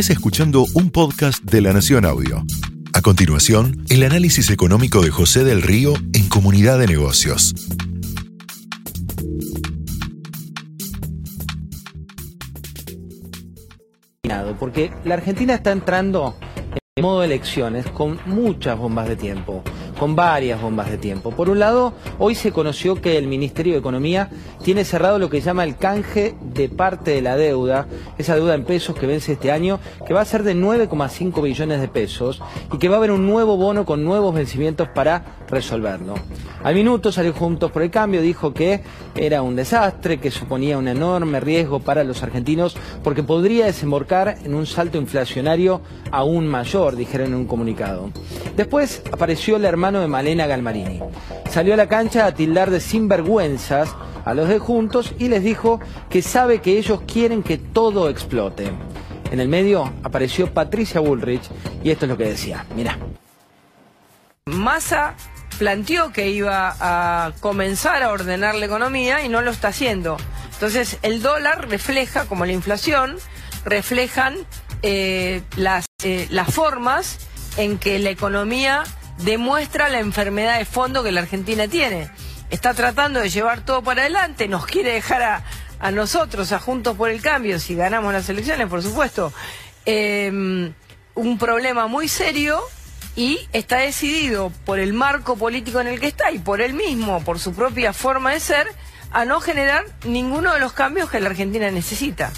Estás escuchando un podcast de La Nación Audio. A continuación, el análisis económico de José del Río en Comunidad de Negocios. Porque la Argentina está entrando en modo elecciones con muchas bombas de tiempo con varias bombas de tiempo. Por un lado, hoy se conoció que el Ministerio de Economía tiene cerrado lo que llama el canje de parte de la deuda, esa deuda en pesos que vence este año, que va a ser de 9,5 billones de pesos y que va a haber un nuevo bono con nuevos vencimientos para resolverlo. Al minuto salió Juntos por el Cambio, dijo que era un desastre, que suponía un enorme riesgo para los argentinos porque podría desembocar en un salto inflacionario aún mayor, dijeron en un comunicado. Después apareció el de Malena Galmarini. Salió a la cancha a tildar de sinvergüenzas a los de Juntos y les dijo que sabe que ellos quieren que todo explote. En el medio apareció Patricia Bullrich y esto es lo que decía. Mira. Massa planteó que iba a comenzar a ordenar la economía y no lo está haciendo. Entonces el dólar refleja, como la inflación, reflejan eh, las, eh, las formas en que la economía demuestra la enfermedad de fondo que la Argentina tiene. Está tratando de llevar todo para adelante, nos quiere dejar a, a nosotros, a Juntos por el Cambio, si ganamos las elecciones, por supuesto, eh, un problema muy serio y está decidido por el marco político en el que está y por él mismo, por su propia forma de ser, a no generar ninguno de los cambios que la Argentina necesita.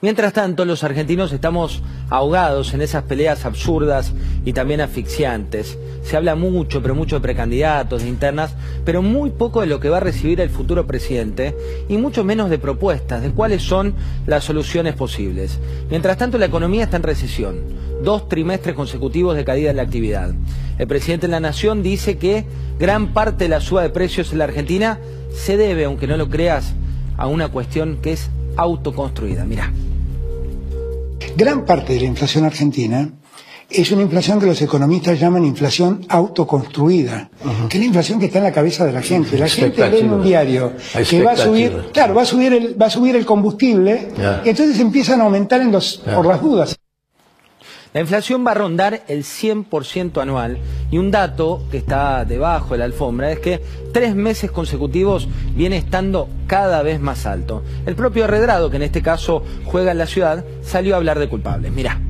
Mientras tanto, los argentinos estamos ahogados en esas peleas absurdas y también asfixiantes. Se habla mucho, pero mucho de precandidatos, de internas, pero muy poco de lo que va a recibir el futuro presidente y mucho menos de propuestas, de cuáles son las soluciones posibles. Mientras tanto, la economía está en recesión. Dos trimestres consecutivos de caída en la actividad. El presidente de la Nación dice que gran parte de la suba de precios en la Argentina se debe, aunque no lo creas, a una cuestión que es autoconstruida. Mira. Gran parte de la inflación argentina es una inflación que los economistas llaman inflación autoconstruida, que es la inflación que está en la cabeza de la gente. La gente ve en un diario que va a subir, claro, va a subir el, va a subir el combustible, y entonces empiezan a aumentar en los, por las dudas. La inflación va a rondar el 100% anual y un dato que está debajo de la alfombra es que tres meses consecutivos viene estando cada vez más alto. El propio Redrado, que en este caso juega en la ciudad, salió a hablar de culpables. Mirá.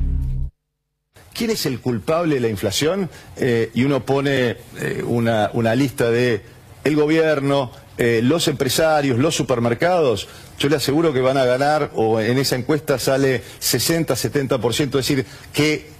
¿Quién es el culpable de la inflación? Eh, y uno pone eh, una, una lista de el gobierno, eh, los empresarios, los supermercados, yo le aseguro que van a ganar, o en esa encuesta sale 60, 70%, es decir, que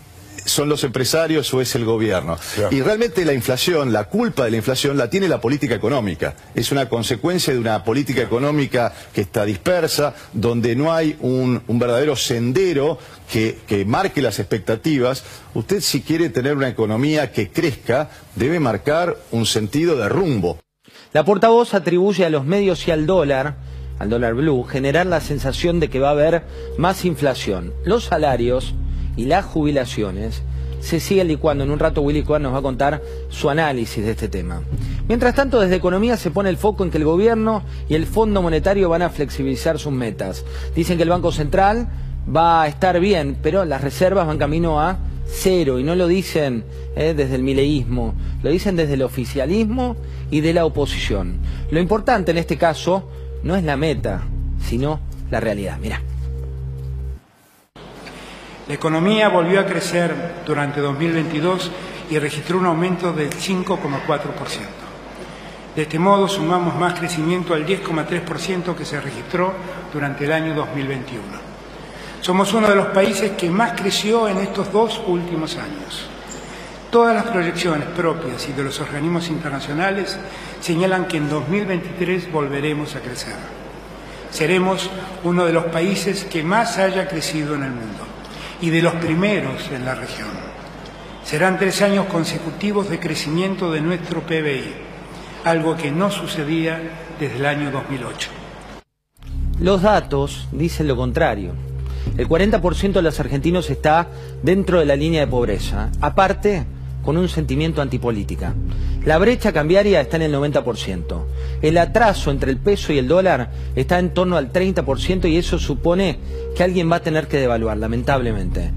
son los empresarios o es el gobierno. Y realmente la inflación, la culpa de la inflación la tiene la política económica. Es una consecuencia de una política económica que está dispersa, donde no hay un, verdadero sendero que, que, marque las expectativas. Usted si quiere tener una economía que crezca, debe marcar un sentido de rumbo. La portavoz atribuye a los medios y al dólar, al dólar blue, generar la sensación de que va a haber más inflación. Los salarios y las jubilaciones se siguen licuando. En un rato Willy Cohen nos va a contar su análisis de este tema. Mientras tanto, desde Economía se pone el foco en que el gobierno y el Fondo Monetario van a flexibilizar sus metas. Dicen que el Banco Central va a estar bien, pero las reservas van camino a cero y no lo dicen eh, desde el mileísmo, lo dicen desde el oficialismo y de la oposición. Lo importante en este caso no es la meta, sino la realidad. Mira. La economía volvió a crecer durante 2022 y registró un aumento del 5,4%. De este modo sumamos más crecimiento al 10,3% que se registró durante el año 2021. Somos uno de los países que más creció en estos dos últimos años. Todas las proyecciones propias y de los organismos internacionales señalan que en 2023 volveremos a crecer. Seremos uno de los países que más haya crecido en el mundo y de los primeros en la región. Serán tres años consecutivos de crecimiento de nuestro PBI, algo que no sucedía desde el año 2008. Los datos dicen lo contrario. El 40% de los argentinos está dentro de la línea de pobreza, aparte con un sentimiento antipolítica. La brecha cambiaria está en el 90%. El atraso entre el peso y el dólar está en torno al 30% y eso supone que alguien va a tener que devaluar, lamentablemente.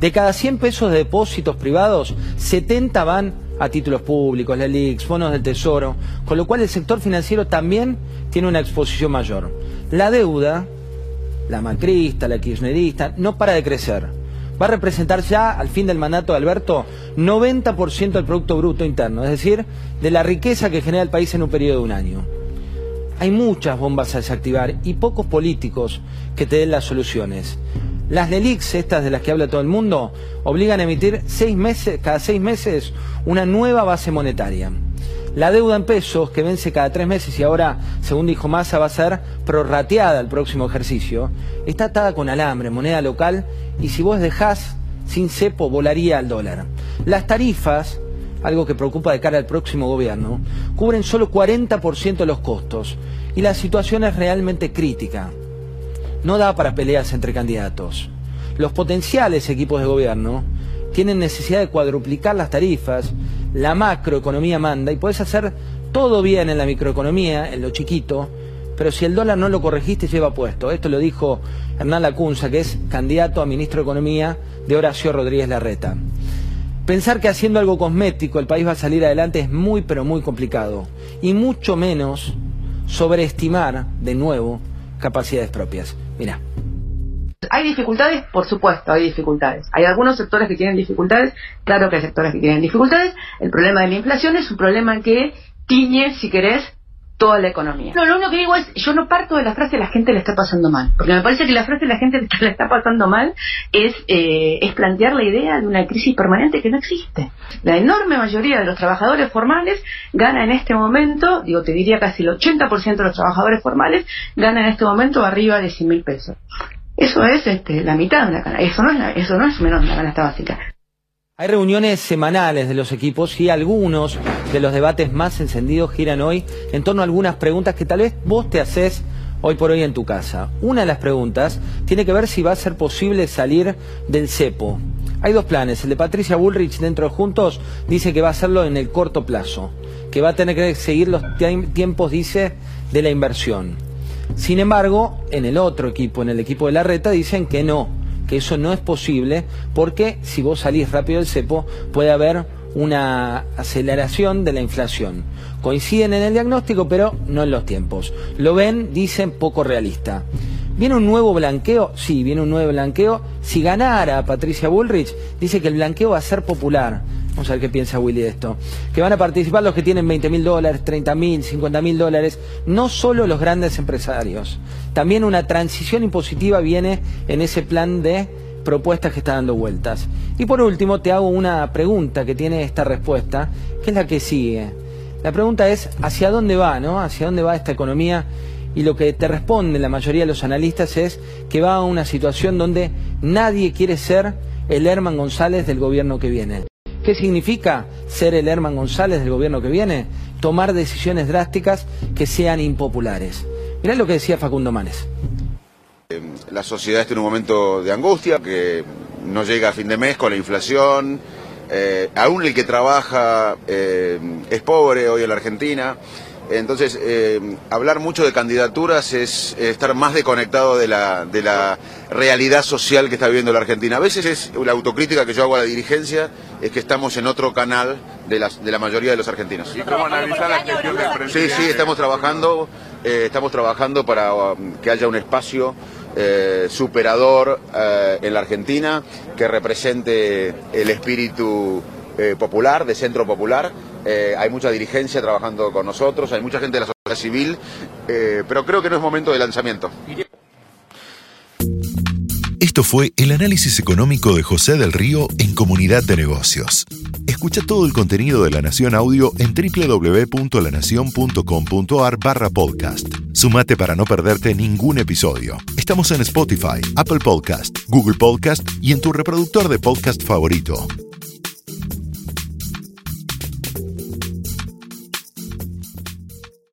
De cada 100 pesos de depósitos privados, 70 van a títulos públicos, la LELIX, bonos del Tesoro, con lo cual el sector financiero también tiene una exposición mayor. La deuda, la macrista, la kirchnerista, no para de crecer. Va a representar ya al fin del mandato de Alberto 90% del Producto Bruto Interno, es decir, de la riqueza que genera el país en un periodo de un año. Hay muchas bombas a desactivar y pocos políticos que te den las soluciones. Las LELIX, estas de las que habla todo el mundo, obligan a emitir seis meses, cada seis meses una nueva base monetaria. La deuda en pesos, que vence cada tres meses y ahora, según dijo Massa, va a ser prorrateada el próximo ejercicio, está atada con alambre, moneda local, y si vos dejás sin cepo, volaría al dólar. Las tarifas, algo que preocupa de cara al próximo gobierno, cubren solo 40% de los costos, y la situación es realmente crítica no da para peleas entre candidatos. Los potenciales equipos de gobierno tienen necesidad de cuadruplicar las tarifas, la macroeconomía manda y puedes hacer todo bien en la microeconomía, en lo chiquito, pero si el dólar no lo corregiste lleva puesto. Esto lo dijo Hernán Lacunza, que es candidato a ministro de Economía de Horacio Rodríguez Larreta. Pensar que haciendo algo cosmético el país va a salir adelante es muy pero muy complicado y mucho menos sobreestimar de nuevo capacidades propias. Mira. ¿Hay dificultades? Por supuesto, hay dificultades. Hay algunos sectores que tienen dificultades, claro que hay sectores que tienen dificultades. El problema de la inflación es un problema que tiñe, si querés, toda la economía. No, lo único que digo es, yo no parto de la frase la gente le está pasando mal, porque me parece que la frase la gente le está pasando mal es, eh, es plantear la idea de una crisis permanente que no existe. La enorme mayoría de los trabajadores formales gana en este momento, digo, te diría casi el 80% de los trabajadores formales gana en este momento arriba de 100 mil pesos. Eso es este, la mitad de una canasta, eso no es, eso no es menos de una canasta básica. Hay reuniones semanales de los equipos y algunos de los debates más encendidos giran hoy en torno a algunas preguntas que tal vez vos te haces hoy por hoy en tu casa. Una de las preguntas tiene que ver si va a ser posible salir del cepo. Hay dos planes. El de Patricia Bullrich dentro de Juntos dice que va a hacerlo en el corto plazo, que va a tener que seguir los tiempos, dice, de la inversión. Sin embargo, en el otro equipo, en el equipo de la reta, dicen que no, que eso no es posible porque si vos salís rápido del cepo puede haber una aceleración de la inflación. Coinciden en el diagnóstico, pero no en los tiempos. Lo ven, dicen, poco realista. ¿Viene un nuevo blanqueo? Sí, viene un nuevo blanqueo. Si ganara Patricia Bullrich, dice que el blanqueo va a ser popular. Vamos a ver qué piensa Willy de esto. Que van a participar los que tienen 20 mil dólares, 30 mil, 50 mil dólares, no solo los grandes empresarios. También una transición impositiva viene en ese plan de propuestas que está dando vueltas. Y por último, te hago una pregunta que tiene esta respuesta, que es la que sigue. La pregunta es, ¿hacia dónde va, no? ¿Hacia dónde va esta economía? Y lo que te responde la mayoría de los analistas es que va a una situación donde nadie quiere ser el Herman González del gobierno que viene. ¿Qué significa ser el Herman González del gobierno que viene? Tomar decisiones drásticas que sean impopulares. Mirá lo que decía Facundo Manes. La sociedad está en un momento de angustia, que no llega a fin de mes con la inflación. Eh, aún el que trabaja eh, es pobre hoy en la Argentina. Entonces, eh, hablar mucho de candidaturas es estar más desconectado de la, de la realidad social que está viviendo la Argentina. A veces es la autocrítica que yo hago a la dirigencia, es que estamos en otro canal de la, de la mayoría de los argentinos. ¿Y cómo analizar la gestión del presidente? Sí, sí, estamos trabajando, eh, estamos trabajando para um, que haya un espacio eh, superador en la Argentina que represente el espíritu popular, de centro popular eh, hay mucha dirigencia trabajando con nosotros, hay mucha gente de la sociedad civil, eh, pero creo que no es momento de lanzamiento. Esto fue el análisis económico de José del Río en Comunidad de Negocios. Escucha todo el contenido de La Nación Audio en www.lanacion.com.ar barra podcast. Sumate para no perderte ningún episodio. Estamos en Spotify, Apple Podcast, Google Podcast y en tu reproductor de podcast favorito.